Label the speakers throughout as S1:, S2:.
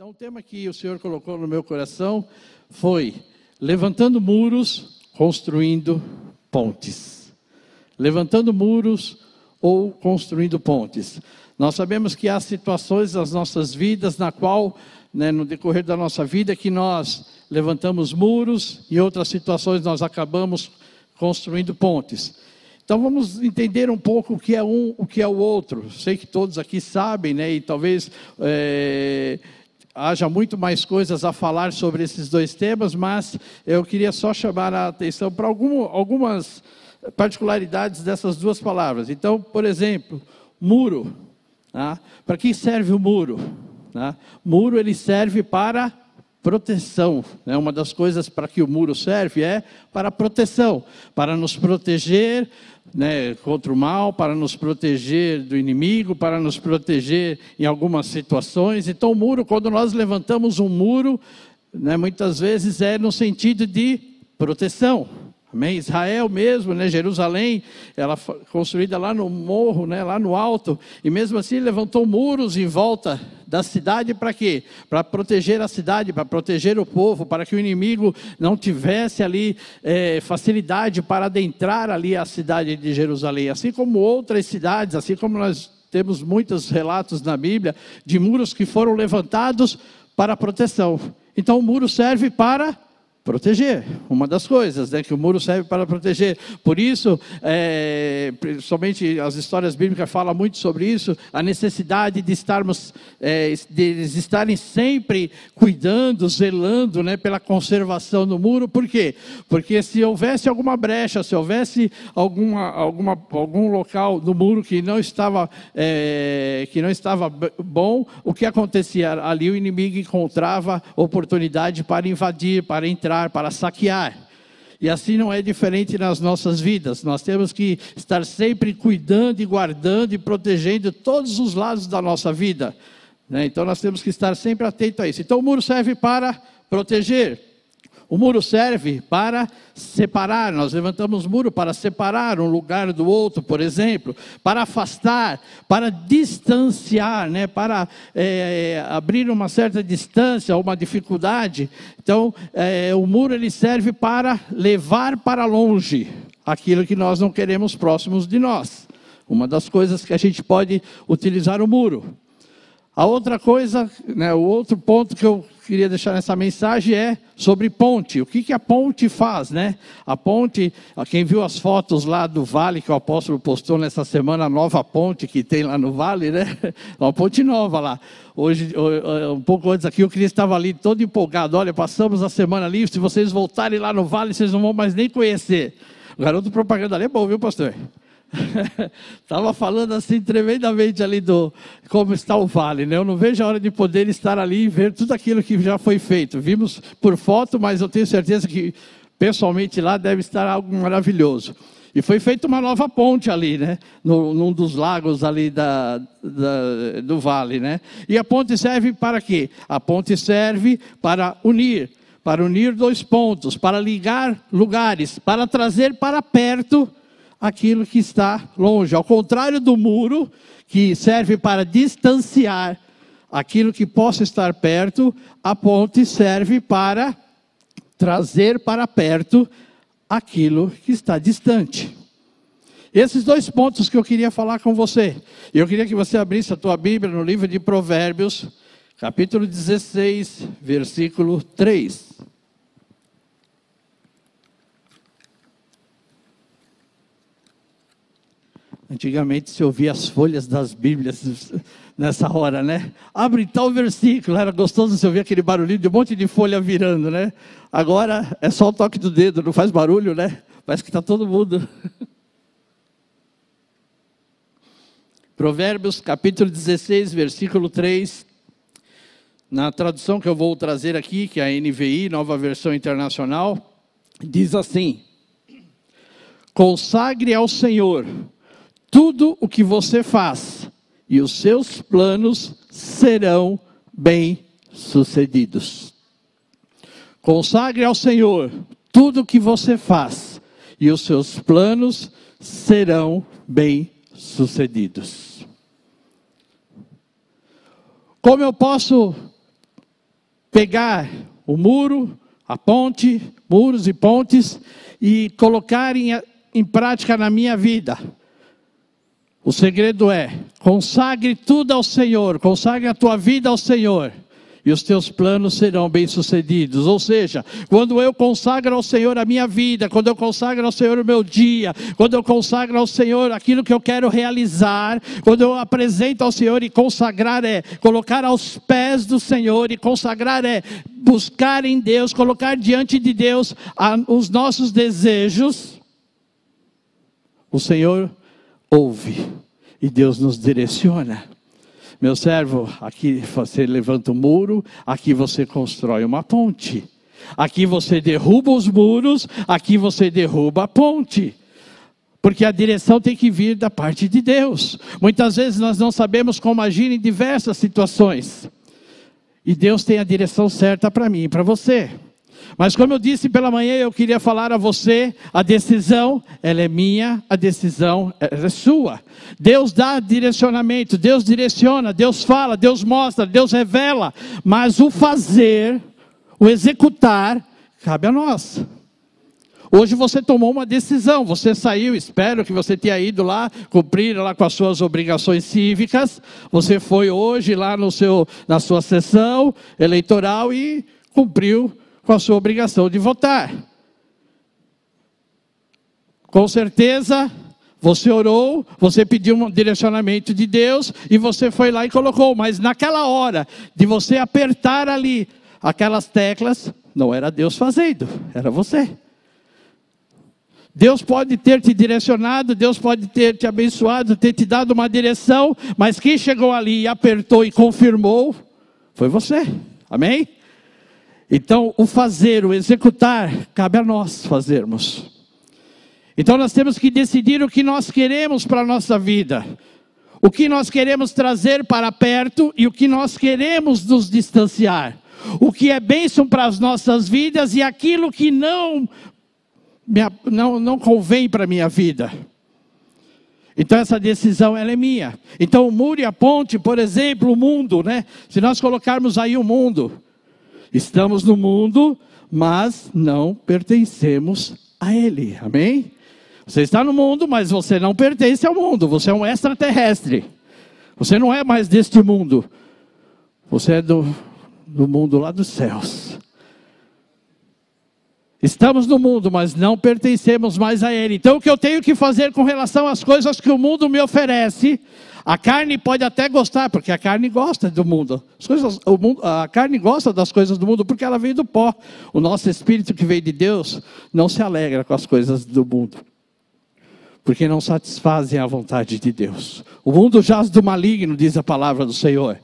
S1: Então, o tema que o Senhor colocou no meu coração foi levantando muros, construindo pontes. Levantando muros ou construindo pontes. Nós sabemos que há situações nas nossas vidas na qual, né, no decorrer da nossa vida, que nós levantamos muros e outras situações nós acabamos construindo pontes. Então vamos entender um pouco o que é um, o que é o outro. Sei que todos aqui sabem, né? E talvez é, haja muito mais coisas a falar sobre esses dois temas, mas eu queria só chamar a atenção para algum, algumas particularidades dessas duas palavras. Então, por exemplo, muro. Tá? Para que serve o muro? Tá? Muro ele serve para proteção. Né? Uma das coisas para que o muro serve é para proteção, para nos proteger né, contra o mal, para nos proteger do inimigo, para nos proteger em algumas situações. Então, o muro, quando nós levantamos um muro, né, muitas vezes é no sentido de proteção. Amém? Israel mesmo, né, Jerusalém, ela construída lá no morro, né, lá no alto, e mesmo assim levantou muros em volta da cidade para quê? Para proteger a cidade, para proteger o povo, para que o inimigo não tivesse ali é, facilidade para adentrar ali a cidade de Jerusalém, assim como outras cidades, assim como nós temos muitos relatos na Bíblia de muros que foram levantados para proteção. Então o muro serve para proteger. Uma das coisas, né, que o muro serve para proteger. Por isso, é, principalmente as histórias bíblicas falam muito sobre isso, a necessidade de estarmos, é, de estarem sempre cuidando, zelando, né, pela conservação do muro. Por quê? Porque se houvesse alguma brecha, se houvesse alguma, alguma, algum local do muro que não estava, é, que não estava bom, o que acontecia ali? O inimigo encontrava oportunidade para invadir, para entrar entrar, para saquear. E assim não é diferente nas nossas vidas. Nós temos que estar sempre cuidando e guardando e protegendo todos os lados da nossa vida. Né? Então nós temos que estar sempre atentos a isso. Então o muro serve para proteger. O muro serve para separar, nós levantamos muro para separar um lugar do outro, por exemplo, para afastar, para distanciar, né, para é, abrir uma certa distância, uma dificuldade. Então, é, o muro ele serve para levar para longe aquilo que nós não queremos próximos de nós. Uma das coisas que a gente pode utilizar o muro. A outra coisa, né, o outro ponto que eu queria deixar nessa mensagem é sobre ponte. O que, que a ponte faz, né? A ponte, quem viu as fotos lá do vale que o apóstolo postou nessa semana, a nova ponte que tem lá no vale, né? Uma ponte nova lá. Hoje, um pouco antes aqui, o Cristo estava ali todo empolgado. Olha, passamos a semana ali, se vocês voltarem lá no vale, vocês não vão mais nem conhecer. O garoto propaganda ali é bom, viu, pastor? Estava falando assim tremendamente ali do como está o vale, né? Eu não vejo a hora de poder estar ali e ver tudo aquilo que já foi feito. Vimos por foto, mas eu tenho certeza que pessoalmente lá deve estar algo maravilhoso. E foi feita uma nova ponte ali, né? No, num dos lagos ali da, da, do vale, né? E a ponte serve para quê? A ponte serve para unir, para unir dois pontos, para ligar lugares, para trazer para perto aquilo que está longe. Ao contrário do muro, que serve para distanciar aquilo que possa estar perto, a ponte serve para trazer para perto aquilo que está distante. Esses dois pontos que eu queria falar com você. Eu queria que você abrisse a tua Bíblia no livro de Provérbios, capítulo 16, versículo 3. Antigamente se ouvia as folhas das Bíblias nessa hora, né? Abre tal versículo, era gostoso se ouvir aquele barulhinho de um monte de folha virando, né? Agora é só o toque do dedo, não faz barulho, né? Parece que está todo mundo. Provérbios capítulo 16, versículo 3. Na tradução que eu vou trazer aqui, que é a NVI, nova versão internacional, diz assim: Consagre ao Senhor tudo o que você faz e os seus planos serão bem-sucedidos. Consagre ao Senhor tudo o que você faz e os seus planos serão bem-sucedidos. Como eu posso pegar o muro, a ponte, muros e pontes, e colocar em, em prática na minha vida. O segredo é: consagre tudo ao Senhor, consagre a tua vida ao Senhor e os teus planos serão bem-sucedidos. Ou seja, quando eu consagro ao Senhor a minha vida, quando eu consagro ao Senhor o meu dia, quando eu consagro ao Senhor aquilo que eu quero realizar, quando eu apresento ao Senhor e consagrar é colocar aos pés do Senhor e consagrar é buscar em Deus, colocar diante de Deus os nossos desejos, o Senhor ouve e Deus nos direciona. Meu servo, aqui você levanta um muro, aqui você constrói uma ponte. Aqui você derruba os muros, aqui você derruba a ponte. Porque a direção tem que vir da parte de Deus. Muitas vezes nós não sabemos como agir em diversas situações. E Deus tem a direção certa para mim e para você. Mas como eu disse pela manhã, eu queria falar a você, a decisão, ela é minha, a decisão é sua. Deus dá direcionamento, Deus direciona, Deus fala, Deus mostra, Deus revela, mas o fazer, o executar, cabe a nós. Hoje você tomou uma decisão, você saiu, espero que você tenha ido lá cumprir lá com as suas obrigações cívicas. Você foi hoje lá no seu, na sua sessão eleitoral e cumpriu com a sua obrigação de votar. Com certeza, você orou, você pediu um direcionamento de Deus e você foi lá e colocou, mas naquela hora de você apertar ali aquelas teclas, não era Deus fazendo, era você. Deus pode ter te direcionado, Deus pode ter te abençoado, ter te dado uma direção, mas quem chegou ali e apertou e confirmou foi você. Amém? Então, o fazer, o executar, cabe a nós fazermos. Então, nós temos que decidir o que nós queremos para a nossa vida, o que nós queremos trazer para perto e o que nós queremos nos distanciar, o que é bênção para as nossas vidas e aquilo que não, não, não convém para a minha vida. Então essa decisão ela é minha. Então o muro e a ponte, por exemplo, o mundo, né? Se nós colocarmos aí o mundo, Estamos no mundo, mas não pertencemos a ele. Amém? Você está no mundo, mas você não pertence ao mundo. Você é um extraterrestre. Você não é mais deste mundo. Você é do, do mundo lá dos céus. Estamos no mundo, mas não pertencemos mais a ele. Então, o que eu tenho que fazer com relação às coisas que o mundo me oferece a carne pode até gostar, porque a carne gosta do mundo. Coisas, mundo. A carne gosta das coisas do mundo porque ela veio do pó. O nosso espírito que veio de Deus não se alegra com as coisas do mundo. Porque não satisfazem a vontade de Deus. O mundo jaz do maligno, diz a palavra do Senhor.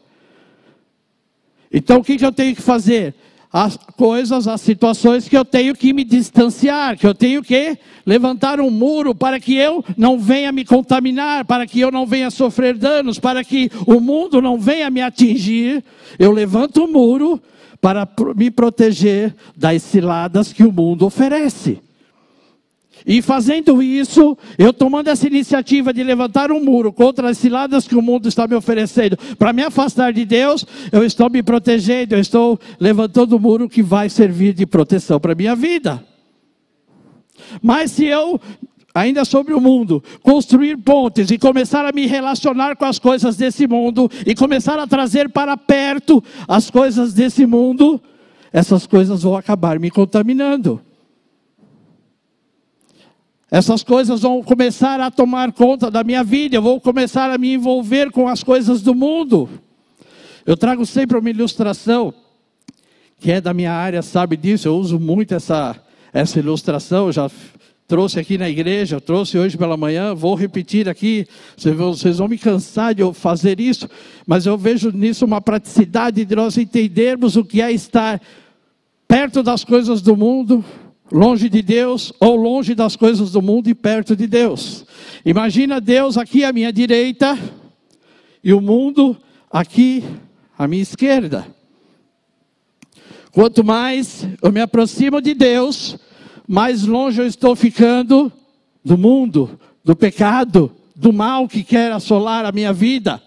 S1: Então o que eu tenho que fazer? As coisas, as situações que eu tenho que me distanciar, que eu tenho que levantar um muro para que eu não venha me contaminar, para que eu não venha sofrer danos, para que o mundo não venha me atingir. Eu levanto o um muro para me proteger das ciladas que o mundo oferece. E fazendo isso, eu tomando essa iniciativa de levantar um muro contra as ciladas que o mundo está me oferecendo, para me afastar de Deus, eu estou me protegendo, eu estou levantando um muro que vai servir de proteção para a minha vida. Mas se eu ainda sobre o mundo, construir pontes e começar a me relacionar com as coisas desse mundo e começar a trazer para perto as coisas desse mundo, essas coisas vão acabar me contaminando. Essas coisas vão começar a tomar conta da minha vida, eu vou começar a me envolver com as coisas do mundo. Eu trago sempre uma ilustração, que é da minha área, sabe disso, eu uso muito essa, essa ilustração, já trouxe aqui na igreja, trouxe hoje pela manhã, vou repetir aqui, vocês vão me cansar de eu fazer isso, mas eu vejo nisso uma praticidade de nós entendermos o que é estar perto das coisas do mundo, longe de Deus ou longe das coisas do mundo e perto de Deus. Imagina Deus aqui à minha direita e o mundo aqui à minha esquerda. Quanto mais eu me aproximo de Deus, mais longe eu estou ficando do mundo, do pecado, do mal que quer assolar a minha vida.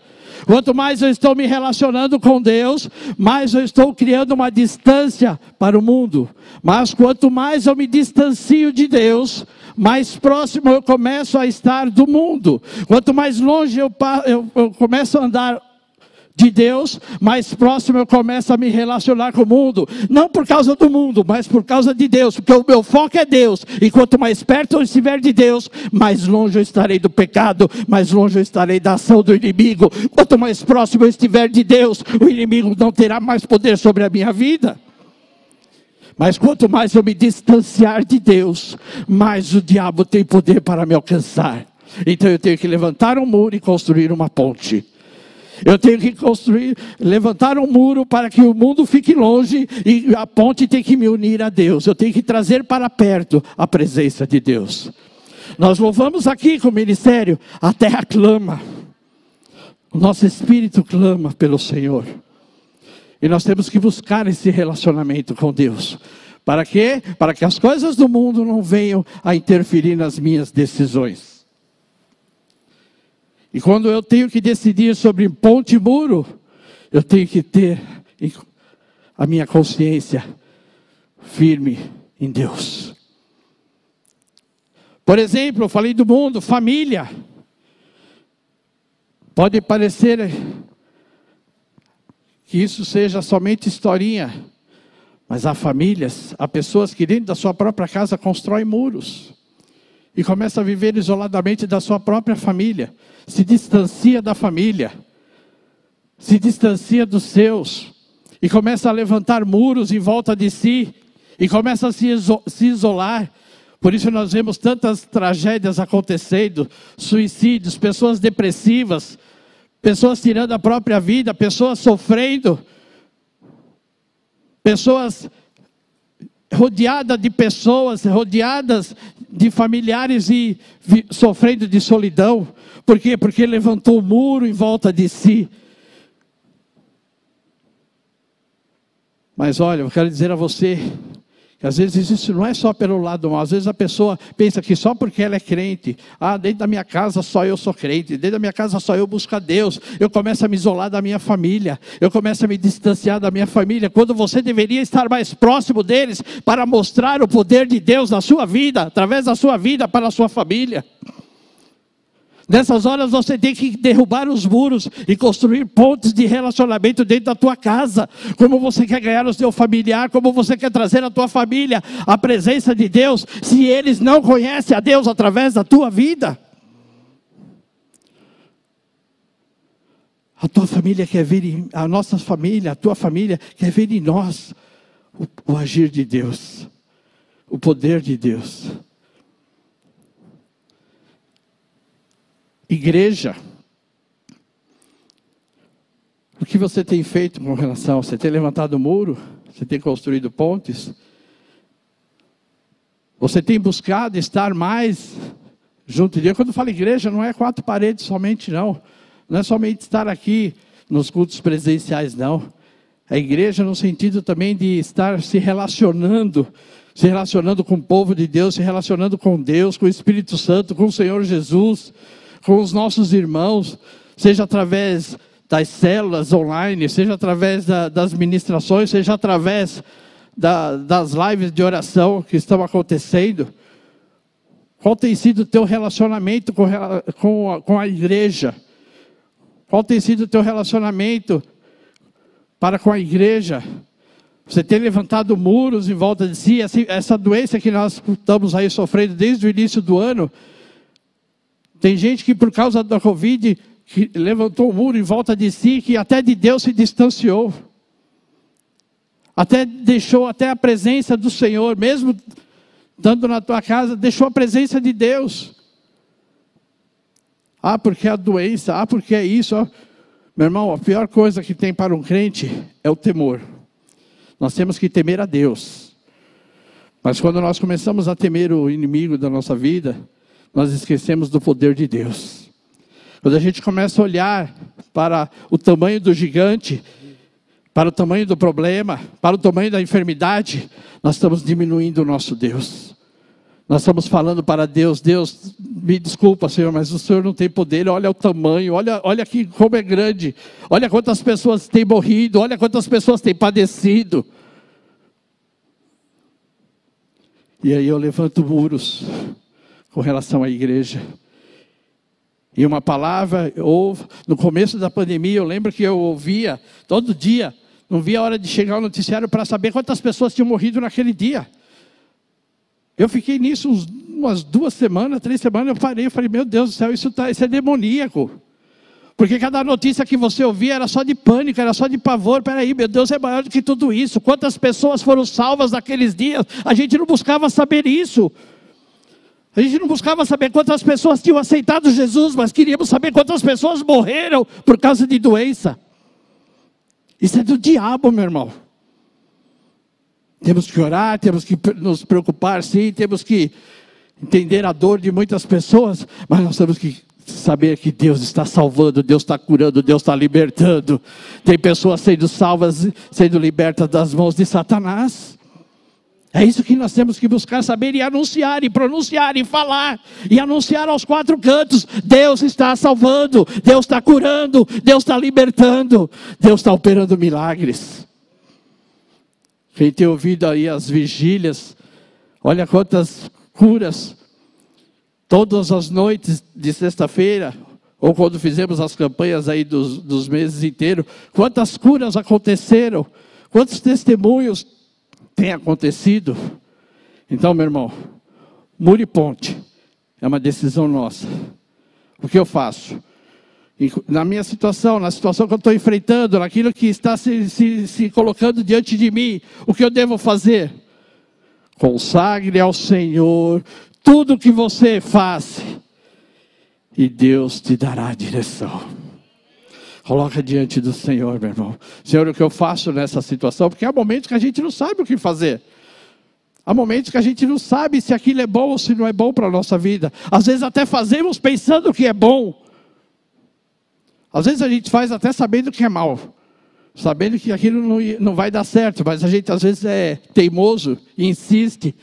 S1: Quanto mais eu estou me relacionando com Deus, mais eu estou criando uma distância para o mundo. Mas quanto mais eu me distancio de Deus, mais próximo eu começo a estar do mundo. Quanto mais longe eu, eu, eu começo a andar de Deus, mais próximo eu começo a me relacionar com o mundo. Não por causa do mundo, mas por causa de Deus, porque o meu foco é Deus. E quanto mais perto eu estiver de Deus, mais longe eu estarei do pecado, mais longe eu estarei da ação do inimigo. Quanto mais próximo eu estiver de Deus, o inimigo não terá mais poder sobre a minha vida. Mas quanto mais eu me distanciar de Deus, mais o diabo tem poder para me alcançar. Então eu tenho que levantar um muro e construir uma ponte. Eu tenho que construir, levantar um muro para que o mundo fique longe e a ponte tem que me unir a Deus. Eu tenho que trazer para perto a presença de Deus. Nós louvamos aqui com o ministério, a terra clama. O nosso espírito clama pelo Senhor. E nós temos que buscar esse relacionamento com Deus. Para quê? Para que as coisas do mundo não venham a interferir nas minhas decisões. E quando eu tenho que decidir sobre ponte e muro, eu tenho que ter a minha consciência firme em Deus. Por exemplo, eu falei do mundo, família. Pode parecer que isso seja somente historinha, mas há famílias, há pessoas que dentro da sua própria casa constroem muros e começam a viver isoladamente da sua própria família se distancia da família, se distancia dos seus, e começa a levantar muros em volta de si, e começa a se, se isolar. Por isso nós vemos tantas tragédias acontecendo, suicídios, pessoas depressivas, pessoas tirando a própria vida, pessoas sofrendo, pessoas rodeadas de pessoas, rodeadas de familiares e sofrendo de solidão. Por quê? Porque levantou o muro em volta de si. Mas olha, eu quero dizer a você às vezes isso não é só pelo lado mal, às vezes a pessoa pensa que só porque ela é crente, ah, dentro da minha casa só eu sou crente, dentro da minha casa só eu busco a Deus, eu começo a me isolar da minha família, eu começo a me distanciar da minha família, quando você deveria estar mais próximo deles para mostrar o poder de Deus na sua vida, através da sua vida para a sua família. Nessas horas você tem que derrubar os muros e construir pontes de relacionamento dentro da tua casa. Como você quer ganhar o seu familiar, como você quer trazer a tua família à presença de Deus, se eles não conhecem a Deus através da tua vida. A tua família quer ver, em, a nossa família, a tua família quer ver em nós o, o agir de Deus, o poder de Deus. Igreja. O que você tem feito com relação? Você tem levantado o muro? Você tem construído pontes? Você tem buscado estar mais junto de Deus? Quando eu falo igreja, não é quatro paredes somente, não. Não é somente estar aqui nos cultos presenciais, não. A igreja no sentido também de estar se relacionando, se relacionando com o povo de Deus, se relacionando com Deus, com o Espírito Santo, com o Senhor Jesus com os nossos irmãos, seja através das células online, seja através da, das ministrações, seja através da, das lives de oração que estão acontecendo. Qual tem sido o teu relacionamento com, com, a, com a igreja? Qual tem sido o teu relacionamento para com a igreja? Você tem levantado muros em volta de si, essa, essa doença que nós estamos aí sofrendo desde o início do ano, tem gente que por causa da Covid levantou o muro em volta de si, que até de Deus se distanciou. Até deixou até a presença do Senhor, mesmo estando na tua casa, deixou a presença de Deus. Ah, porque é a doença, ah, porque é isso. Meu irmão, a pior coisa que tem para um crente é o temor. Nós temos que temer a Deus. Mas quando nós começamos a temer o inimigo da nossa vida, nós esquecemos do poder de Deus. Quando a gente começa a olhar para o tamanho do gigante, para o tamanho do problema, para o tamanho da enfermidade, nós estamos diminuindo o nosso Deus. Nós estamos falando para Deus, Deus, me desculpa, Senhor, mas o Senhor não tem poder, olha o tamanho, olha, olha aqui como é grande, olha quantas pessoas têm morrido, olha quantas pessoas têm padecido. E aí eu levanto muros com relação à igreja. E uma palavra, ou no começo da pandemia, eu lembro que eu ouvia todo dia, não via a hora de chegar ao noticiário para saber quantas pessoas tinham morrido naquele dia. Eu fiquei nisso uns, umas duas semanas, três semanas, eu parei e falei, meu Deus do céu, isso, tá, isso é demoníaco. Porque cada notícia que você ouvia era só de pânico, era só de pavor. Peraí, meu Deus é maior do que tudo isso. Quantas pessoas foram salvas naqueles dias? A gente não buscava saber isso. A gente não buscava saber quantas pessoas tinham aceitado Jesus, mas queríamos saber quantas pessoas morreram por causa de doença. Isso é do diabo, meu irmão. Temos que orar, temos que nos preocupar, sim, temos que entender a dor de muitas pessoas, mas nós temos que saber que Deus está salvando, Deus está curando, Deus está libertando. Tem pessoas sendo salvas, sendo libertas das mãos de Satanás. É isso que nós temos que buscar saber e anunciar, e pronunciar, e falar, e anunciar aos quatro cantos: Deus está salvando, Deus está curando, Deus está libertando, Deus está operando milagres. Quem tem ouvido aí as vigílias, olha quantas curas. Todas as noites de sexta-feira, ou quando fizemos as campanhas aí dos, dos meses inteiros, quantas curas aconteceram, quantos testemunhos têm acontecido. Então, meu irmão, mure ponte é uma decisão nossa. O que eu faço? na minha situação, na situação que eu estou enfrentando, naquilo que está se, se, se colocando diante de mim, o que eu devo fazer? Consagre ao Senhor tudo que você faz, e Deus te dará a direção. Coloca diante do Senhor, meu irmão. Senhor, o que eu faço nessa situação? Porque há momentos que a gente não sabe o que fazer. Há momentos que a gente não sabe se aquilo é bom ou se não é bom para a nossa vida. Às vezes até fazemos pensando que é bom, às vezes a gente faz até sabendo que é mal, sabendo que aquilo não, não vai dar certo, mas a gente às vezes é teimoso e insiste,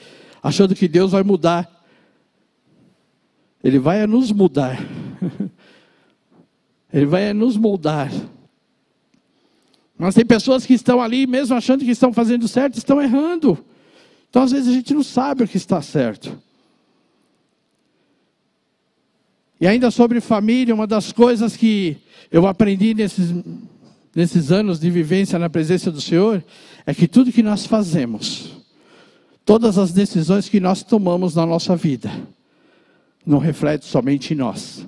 S1: achando que Deus vai mudar. Ele vai nos mudar. Ele vai nos moldar. Mas tem pessoas que estão ali, mesmo achando que estão fazendo certo, estão errando. Então, às vezes, a gente não sabe o que está certo. E ainda sobre família, uma das coisas que eu aprendi nesses, nesses anos de vivência na presença do Senhor é que tudo que nós fazemos, todas as decisões que nós tomamos na nossa vida, não reflete somente em nós,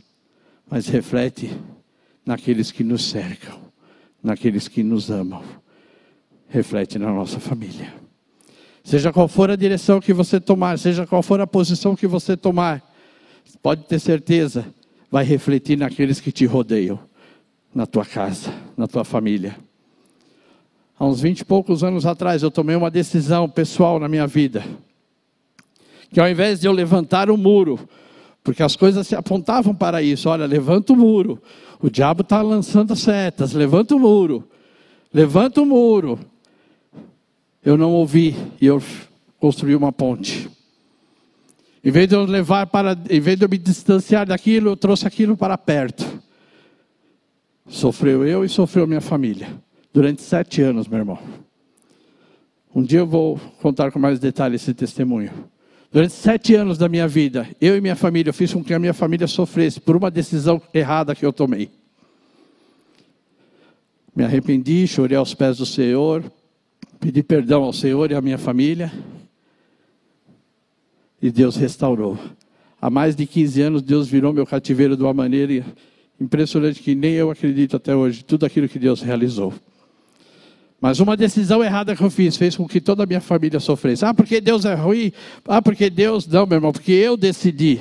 S1: mas reflete naqueles que nos cercam, naqueles que nos amam, reflete na nossa família. Seja qual for a direção que você tomar, seja qual for a posição que você tomar, pode ter certeza, vai refletir naqueles que te rodeiam, na tua casa, na tua família. Há uns vinte e poucos anos atrás, eu tomei uma decisão pessoal na minha vida. Que ao invés de eu levantar o muro, porque as coisas se apontavam para isso, olha, levanta o muro, o diabo está lançando setas, levanta o muro, levanta o muro. Eu não ouvi e eu construí uma ponte. Em vez de eu levar para, em vez de eu me distanciar daquilo, eu trouxe aquilo para perto. Sofreu eu e sofreu minha família. Durante sete anos, meu irmão. Um dia eu vou contar com mais detalhes esse testemunho. Durante sete anos da minha vida, eu e minha família, eu fiz com que a minha família sofresse por uma decisão errada que eu tomei. Me arrependi, chorei aos pés do Senhor, pedi perdão ao Senhor e à minha família. E Deus restaurou. Há mais de 15 anos, Deus virou meu cativeiro de uma maneira impressionante que nem eu acredito até hoje, tudo aquilo que Deus realizou. Mas uma decisão errada que eu fiz fez com que toda a minha família sofresse. Ah, porque Deus é ruim? Ah, porque Deus. Não, meu irmão, porque eu decidi.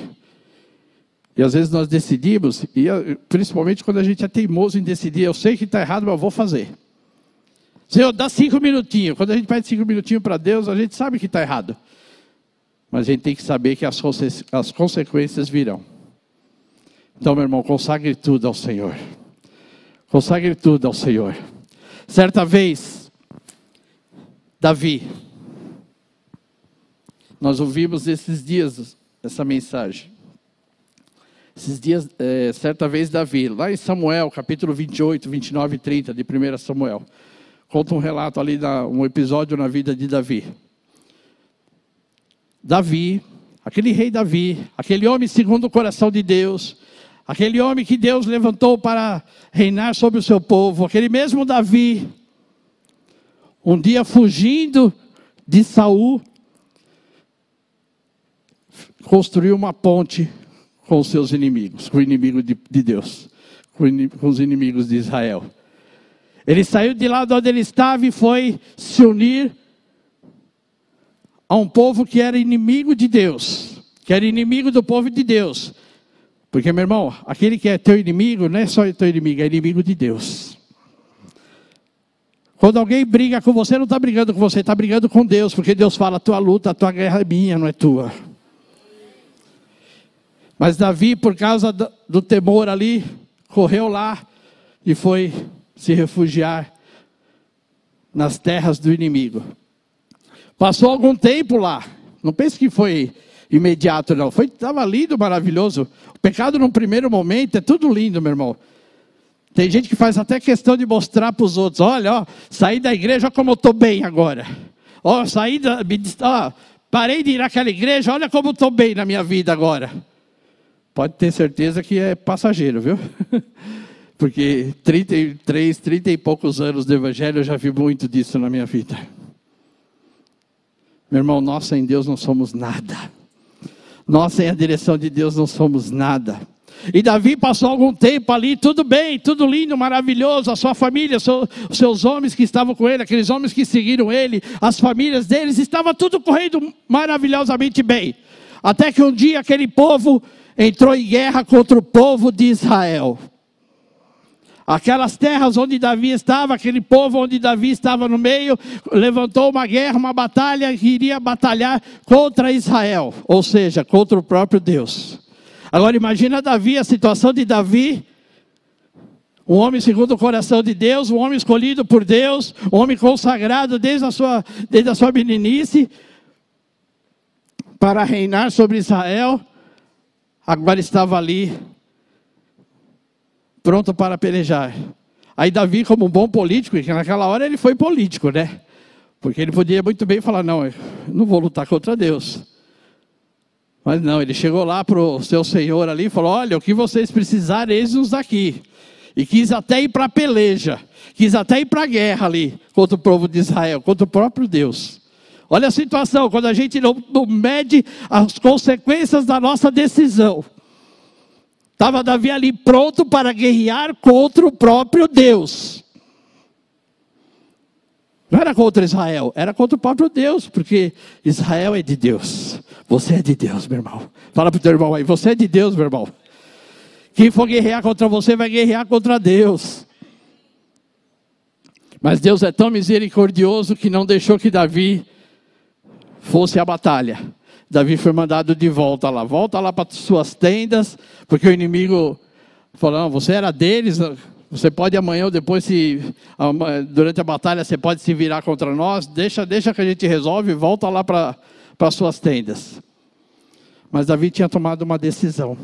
S1: E às vezes nós decidimos, e principalmente quando a gente é teimoso em decidir, eu sei que está errado, mas eu vou fazer. Senhor, dá cinco minutinhos. Quando a gente pede cinco minutinhos para Deus, a gente sabe que está errado. Mas a gente tem que saber que as, as consequências virão. Então, meu irmão, consagre tudo ao Senhor. Consagre tudo ao Senhor. Certa vez, Davi, nós ouvimos esses dias essa mensagem. Esses dias, é, certa vez, Davi, lá em Samuel, capítulo 28, 29 e 30 de 1 Samuel, conta um relato ali, da, um episódio na vida de Davi. Davi, aquele rei Davi, aquele homem segundo o coração de Deus, aquele homem que Deus levantou para reinar sobre o seu povo, aquele mesmo Davi, um dia fugindo de Saul, construiu uma ponte com os seus inimigos, com o inimigo de, de Deus, com, com os inimigos de Israel. Ele saiu de lá de onde ele estava e foi se unir a um povo que era inimigo de Deus, que era inimigo do povo de Deus. Porque, meu irmão, aquele que é teu inimigo não é só teu inimigo, é inimigo de Deus. Quando alguém briga com você, não está brigando com você, está brigando com Deus, porque Deus fala: a tua luta, a tua guerra é minha, não é tua. Mas Davi, por causa do temor ali, correu lá e foi se refugiar nas terras do inimigo. Passou algum tempo lá. Não pense que foi imediato, não. Foi, estava lindo, maravilhoso. O pecado, num primeiro momento, é tudo lindo, meu irmão. Tem gente que faz até questão de mostrar para os outros: olha, ó, saí da igreja, olha como eu estou bem agora. Ó, saí da. Ó, parei de ir naquela igreja, olha como eu estou bem na minha vida agora. Pode ter certeza que é passageiro, viu? Porque 33, 30 e poucos anos de evangelho eu já vi muito disso na minha vida. Meu irmão, nós sem Deus não somos nada. Nós sem a direção de Deus não somos nada. E Davi passou algum tempo ali, tudo bem, tudo lindo, maravilhoso, a sua família, os seus homens que estavam com ele, aqueles homens que seguiram ele, as famílias deles, estava tudo correndo maravilhosamente bem. Até que um dia aquele povo entrou em guerra contra o povo de Israel. Aquelas terras onde Davi estava, aquele povo onde Davi estava no meio, levantou uma guerra, uma batalha, que iria batalhar contra Israel, ou seja, contra o próprio Deus. Agora imagina Davi, a situação de Davi, um homem segundo o coração de Deus, um homem escolhido por Deus, um homem consagrado desde a sua, desde a sua meninice, para reinar sobre Israel, agora estava ali pronto para pelejar. Aí Davi, como um bom político, que naquela hora ele foi político, né? Porque ele podia muito bem falar: não, eu não vou lutar contra Deus. Mas não, ele chegou lá para o seu senhor ali e falou: olha, o que vocês precisarem, eis-nos aqui. E quis até ir para a peleja, quis até ir para a guerra ali, contra o povo de Israel, contra o próprio Deus. Olha a situação, quando a gente não, não mede as consequências da nossa decisão. Estava Davi ali pronto para guerrear contra o próprio Deus. Não era contra Israel, era contra o próprio Deus, porque Israel é de Deus. Você é de Deus, meu irmão. Fala para o teu irmão aí, você é de Deus, meu irmão. Quem for guerrear contra você vai guerrear contra Deus. Mas Deus é tão misericordioso que não deixou que Davi fosse à batalha. Davi foi mandado de volta lá. Volta lá para suas tendas, porque o inimigo falou: não, você era deles, você pode amanhã ou depois, se, durante a batalha, você pode se virar contra nós. Deixa, deixa que a gente resolve, volta lá para suas tendas. Mas Davi tinha tomado uma decisão.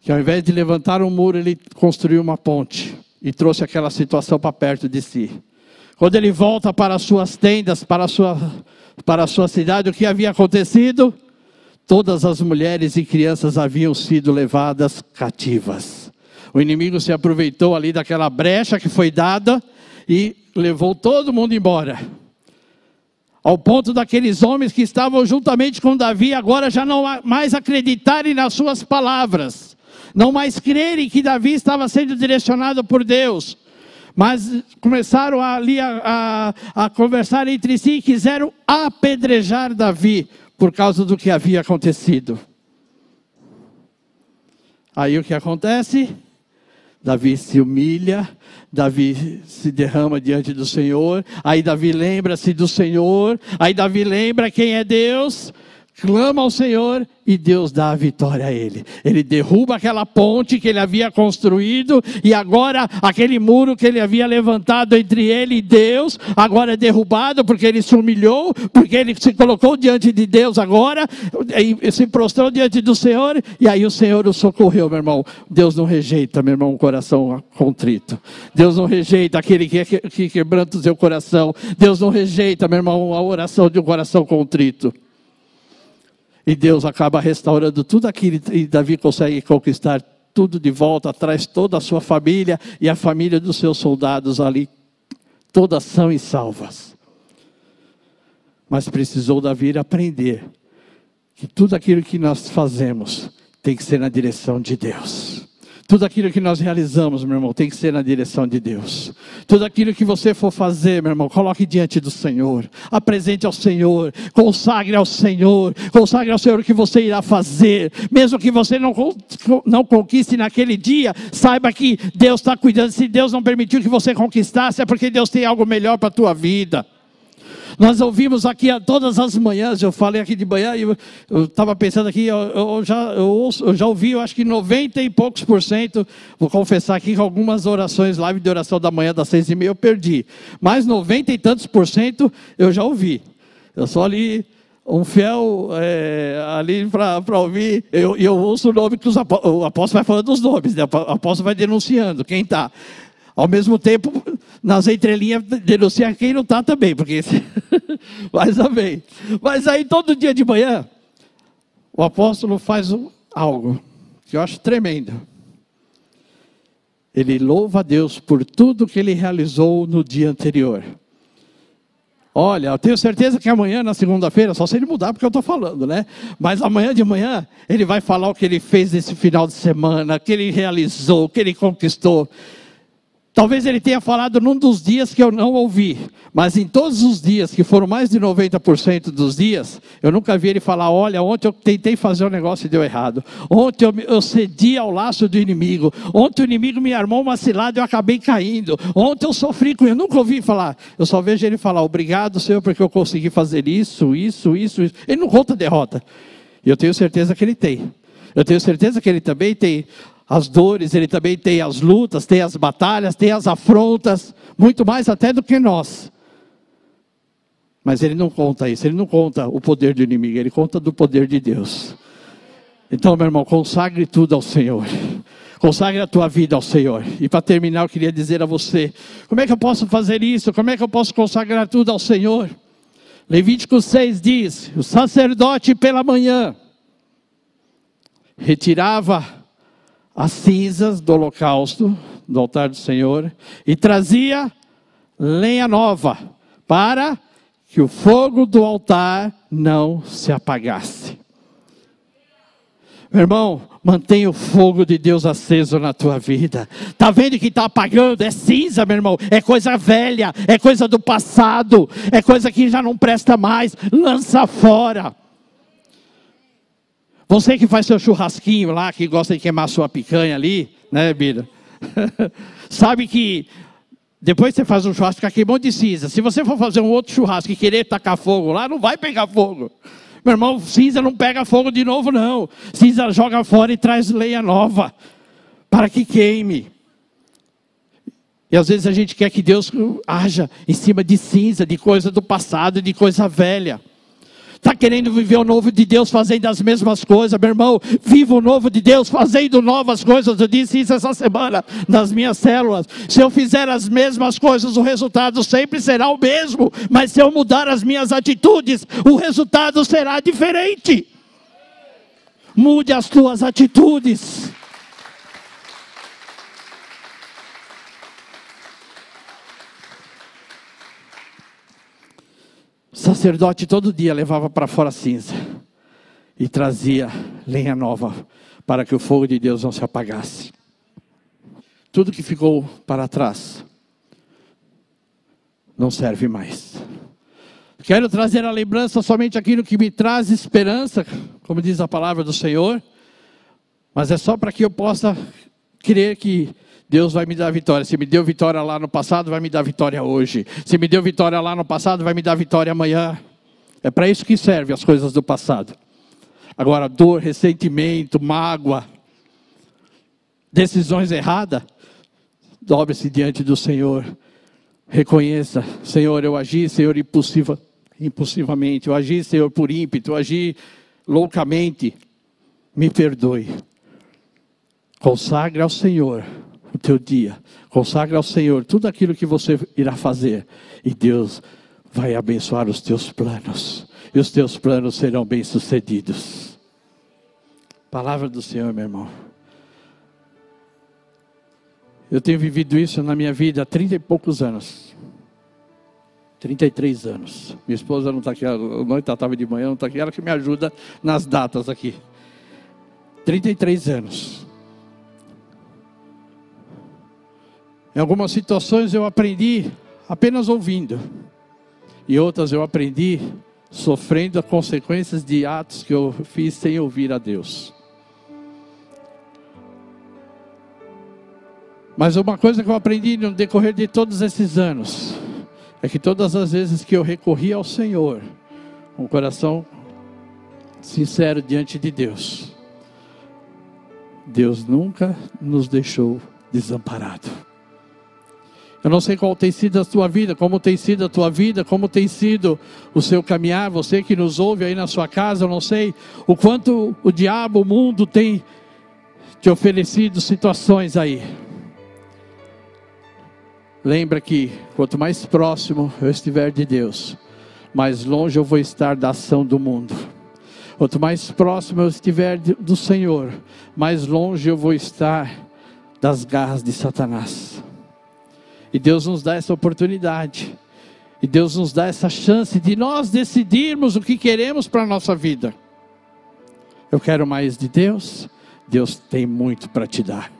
S1: Que ao invés de levantar um muro, ele construiu uma ponte e trouxe aquela situação para perto de si. Quando ele volta para as suas tendas, para sua para sua cidade, o que havia acontecido? Todas as mulheres e crianças haviam sido levadas cativas. O inimigo se aproveitou ali daquela brecha que foi dada e levou todo mundo embora. Ao ponto daqueles homens que estavam juntamente com Davi agora já não mais acreditarem nas suas palavras, não mais crerem que Davi estava sendo direcionado por Deus, mas começaram ali a, a, a conversar entre si e quiseram apedrejar Davi por causa do que havia acontecido. Aí o que acontece? Davi se humilha, Davi se derrama diante do Senhor, aí Davi lembra-se do Senhor, aí Davi lembra quem é Deus, clama ao Senhor e Deus dá a vitória a ele. Ele derruba aquela ponte que ele havia construído e agora aquele muro que ele havia levantado entre ele e Deus, agora é derrubado porque ele se humilhou, porque ele se colocou diante de Deus agora, se prostrou diante do Senhor e aí o Senhor o socorreu, meu irmão. Deus não rejeita, meu irmão, um coração contrito. Deus não rejeita aquele que, que quebranta o seu coração. Deus não rejeita, meu irmão, a oração de um coração contrito. E Deus acaba restaurando tudo aquilo e Davi consegue conquistar tudo de volta, traz toda a sua família e a família dos seus soldados ali, todas são e salvas. Mas precisou Davi aprender que tudo aquilo que nós fazemos tem que ser na direção de Deus. Tudo aquilo que nós realizamos, meu irmão, tem que ser na direção de Deus. Tudo aquilo que você for fazer, meu irmão, coloque diante do Senhor. Apresente ao Senhor. Consagre ao Senhor. Consagre ao Senhor o que você irá fazer. Mesmo que você não, não conquiste naquele dia, saiba que Deus está cuidando. Se Deus não permitiu que você conquistasse, é porque Deus tem algo melhor para a tua vida. Nós ouvimos aqui todas as manhãs, eu falei aqui de manhã, e eu estava pensando aqui, eu, eu já, eu, ouço, eu, já ouvi, eu acho que 90 e poucos por cento, vou confessar aqui que algumas orações, live de oração da manhã, das seis e meia, eu perdi. Mas 90 e tantos por cento eu já ouvi. Eu só ali um fiel é, ali para ouvir, e eu, eu, ouço o nome que os apóstolos, o apóstolo vai falando dos nomes, né? o apóstolo vai denunciando quem está. Ao mesmo tempo, nas entrelinhas, denunciar quem não está também, porque. Mas amém. Mas aí, todo dia de manhã, o apóstolo faz algo que eu acho tremendo. Ele louva a Deus por tudo que ele realizou no dia anterior. Olha, eu tenho certeza que amanhã, na segunda-feira, só se ele mudar, porque eu estou falando, né? Mas amanhã de manhã, ele vai falar o que ele fez nesse final de semana, o que ele realizou, o que ele conquistou. Talvez ele tenha falado num dos dias que eu não ouvi, mas em todos os dias, que foram mais de 90% dos dias, eu nunca vi ele falar: olha, ontem eu tentei fazer um negócio e deu errado. Ontem eu, eu cedi ao laço do inimigo. Ontem o inimigo me armou uma cilada e eu acabei caindo. Ontem eu sofri com ele. Eu nunca ouvi falar. Eu só vejo ele falar: obrigado, Senhor, porque eu consegui fazer isso, isso, isso. isso. Ele não conta derrota. E eu tenho certeza que ele tem. Eu tenho certeza que ele também tem as dores, ele também tem as lutas, tem as batalhas, tem as afrontas, muito mais até do que nós. Mas ele não conta isso, ele não conta o poder do inimigo, ele conta do poder de Deus. Então, meu irmão, consagre tudo ao Senhor. Consagre a tua vida ao Senhor. E para terminar, eu queria dizer a você: como é que eu posso fazer isso? Como é que eu posso consagrar tudo ao Senhor? Levítico 6 diz: o sacerdote pela manhã retirava as cinzas do holocausto, do altar do Senhor, e trazia lenha nova, para que o fogo do altar não se apagasse. Meu irmão, mantenha o fogo de Deus aceso na tua vida. Tá vendo que está apagando? É cinza, meu irmão. É coisa velha, é coisa do passado, é coisa que já não presta mais. Lança fora. Você que faz seu churrasquinho lá, que gosta de queimar sua picanha ali, né, Bira? Sabe que depois você faz um churrasco, fica aquele de cinza. Se você for fazer um outro churrasco e querer tacar fogo lá, não vai pegar fogo. Meu irmão, cinza não pega fogo de novo, não. Cinza joga fora e traz lenha nova, para que queime. E às vezes a gente quer que Deus haja em cima de cinza, de coisa do passado, de coisa velha. Está querendo viver o novo de Deus fazendo as mesmas coisas, meu irmão? Viva o novo de Deus fazendo novas coisas. Eu disse isso essa semana nas minhas células. Se eu fizer as mesmas coisas, o resultado sempre será o mesmo. Mas se eu mudar as minhas atitudes, o resultado será diferente. Mude as tuas atitudes. Sacerdote todo dia levava para fora cinza e trazia lenha nova para que o fogo de Deus não se apagasse. Tudo que ficou para trás não serve mais. Quero trazer a lembrança somente aquilo que me traz esperança, como diz a palavra do Senhor, mas é só para que eu possa crer que Deus vai me dar vitória. Se me deu vitória lá no passado, vai me dar vitória hoje. Se me deu vitória lá no passado, vai me dar vitória amanhã. É para isso que servem as coisas do passado. Agora, dor, ressentimento, mágoa, decisões erradas, dobre-se diante do Senhor. Reconheça, Senhor, eu agi, Senhor, impulsiva, impulsivamente, eu agi, Senhor, por ímpeto, eu agi loucamente. Me perdoe. Consagre ao Senhor o teu dia. Consagre ao Senhor tudo aquilo que você irá fazer. E Deus vai abençoar os teus planos. E os teus planos serão bem-sucedidos. Palavra do Senhor, meu irmão. Eu tenho vivido isso na minha vida há trinta e poucos anos. 33 anos. Minha esposa não está aqui, noite estava de manhã, não está aqui, ela que me ajuda nas datas aqui. 33 anos. Em algumas situações eu aprendi apenas ouvindo, e outras eu aprendi sofrendo as consequências de atos que eu fiz sem ouvir a Deus. Mas uma coisa que eu aprendi no decorrer de todos esses anos é que todas as vezes que eu recorri ao Senhor, com um coração sincero diante de Deus, Deus nunca nos deixou desamparado. Eu não sei qual tem sido a tua vida, como tem sido a tua vida, como tem sido o seu caminhar, você que nos ouve aí na sua casa, eu não sei o quanto o diabo, o mundo tem te oferecido situações aí. Lembra que quanto mais próximo eu estiver de Deus, mais longe eu vou estar da ação do mundo. Quanto mais próximo eu estiver do Senhor, mais longe eu vou estar das garras de Satanás. E Deus nos dá essa oportunidade. E Deus nos dá essa chance de nós decidirmos o que queremos para a nossa vida. Eu quero mais de Deus, Deus tem muito para te dar.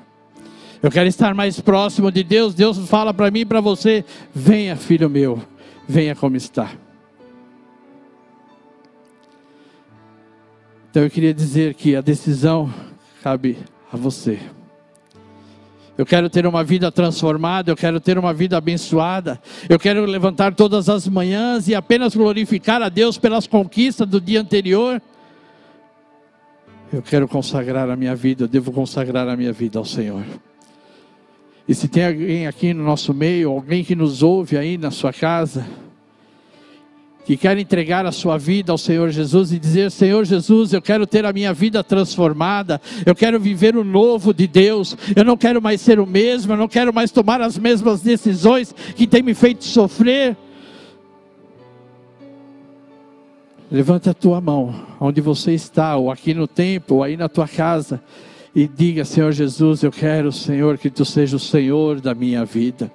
S1: Eu quero estar mais próximo de Deus. Deus fala para mim e para você: venha, filho meu, venha como está. Então eu queria dizer que a decisão cabe a você. Eu quero ter uma vida transformada, eu quero ter uma vida abençoada. Eu quero levantar todas as manhãs e apenas glorificar a Deus pelas conquistas do dia anterior. Eu quero consagrar a minha vida, eu devo consagrar a minha vida ao Senhor. E se tem alguém aqui no nosso meio, alguém que nos ouve aí na sua casa, que quer entregar a sua vida ao Senhor Jesus e dizer: Senhor Jesus, eu quero ter a minha vida transformada, eu quero viver o novo de Deus, eu não quero mais ser o mesmo, eu não quero mais tomar as mesmas decisões que tem me feito sofrer. Levante a tua mão, onde você está, ou aqui no templo, ou aí na tua casa e diga: Senhor Jesus, eu quero, Senhor, que tu seja o Senhor da minha vida.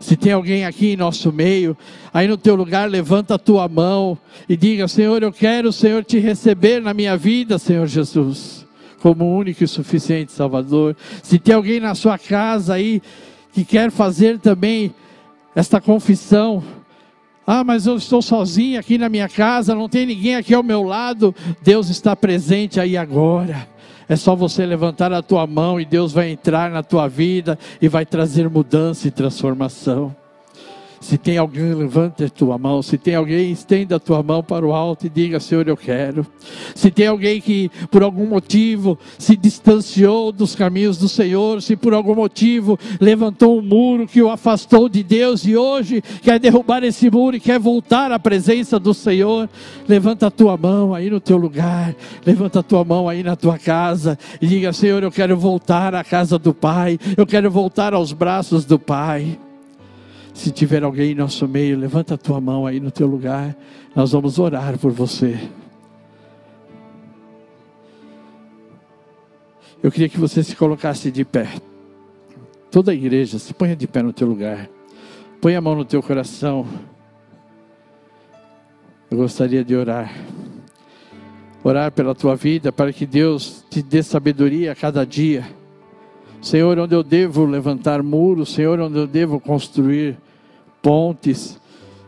S1: Se tem alguém aqui em nosso meio, aí no teu lugar, levanta a tua mão e diga: Senhor, eu quero, Senhor, te receber na minha vida, Senhor Jesus, como único e suficiente Salvador. Se tem alguém na sua casa aí que quer fazer também esta confissão, ah, mas eu estou sozinho aqui na minha casa, não tem ninguém aqui ao meu lado. Deus está presente aí agora. É só você levantar a tua mão e Deus vai entrar na tua vida e vai trazer mudança e transformação. Se tem alguém, levante a tua mão. Se tem alguém, estenda a tua mão para o alto e diga: Senhor, eu quero. Se tem alguém que por algum motivo se distanciou dos caminhos do Senhor, se por algum motivo levantou um muro que o afastou de Deus e hoje quer derrubar esse muro e quer voltar à presença do Senhor, levanta a tua mão aí no teu lugar, levanta a tua mão aí na tua casa e diga: Senhor, eu quero voltar à casa do Pai, eu quero voltar aos braços do Pai. Se tiver alguém em nosso meio, levanta a tua mão aí no teu lugar. Nós vamos orar por você. Eu queria que você se colocasse de pé. Toda a igreja, se ponha de pé no teu lugar. Põe a mão no teu coração. Eu gostaria de orar. Orar pela tua vida, para que Deus te dê sabedoria a cada dia. Senhor, onde eu devo levantar muros, Senhor, onde eu devo construir pontes.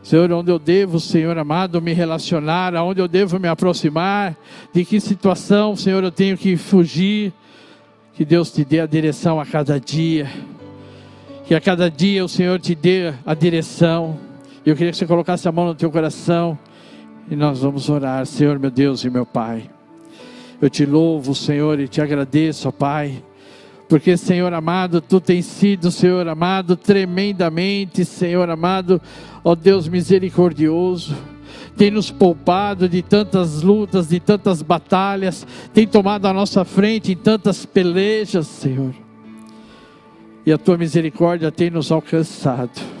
S1: Senhor, onde eu devo, Senhor amado, me relacionar, aonde eu devo me aproximar, de que situação, Senhor, eu tenho que fugir. Que Deus te dê a direção a cada dia. Que a cada dia o Senhor te dê a direção. Eu queria que você colocasse a mão no teu coração E nós vamos orar, Senhor meu Deus e meu Pai. Eu te louvo, Senhor, e te agradeço, Pai. Porque, Senhor amado, tu tens sido, Senhor amado, tremendamente, Senhor amado, ó Deus misericordioso tem nos poupado de tantas lutas, de tantas batalhas, tem tomado a nossa frente em tantas pelejas, Senhor. E a tua misericórdia tem nos alcançado.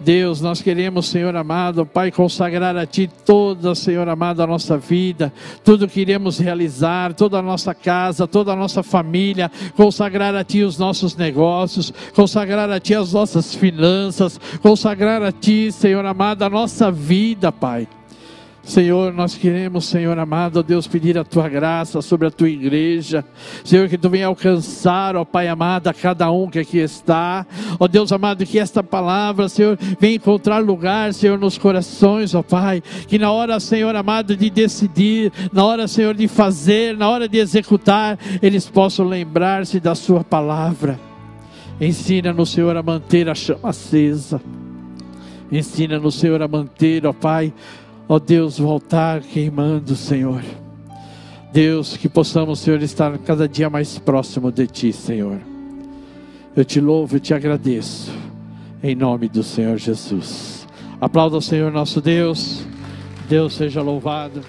S1: Deus, nós queremos, Senhor amado, Pai, consagrar a Ti toda, Senhor amado, a nossa vida, tudo que iremos realizar, toda a nossa casa, toda a nossa família, consagrar a Ti os nossos negócios, consagrar a Ti as nossas finanças, consagrar a Ti, Senhor amado, a nossa vida, Pai. Senhor, nós queremos, Senhor amado, Deus, pedir a tua graça sobre a tua igreja. Senhor, que tu venha alcançar, ó Pai amado, a cada um que aqui está. Ó Deus amado, que esta palavra, Senhor, venha encontrar lugar, Senhor, nos corações, ó Pai. Que na hora, Senhor amado, de decidir, na hora, Senhor, de fazer, na hora de executar, eles possam lembrar-se da Sua palavra. Ensina-nos, Senhor, a manter a chama acesa. Ensina-nos, Senhor, a manter, ó Pai, ó Deus, voltar queimando, Senhor. Deus, que possamos, Senhor, estar cada dia mais próximo de Ti, Senhor. Eu te louvo e te agradeço, em nome do Senhor Jesus. Aplauda o Senhor nosso Deus, Deus seja louvado.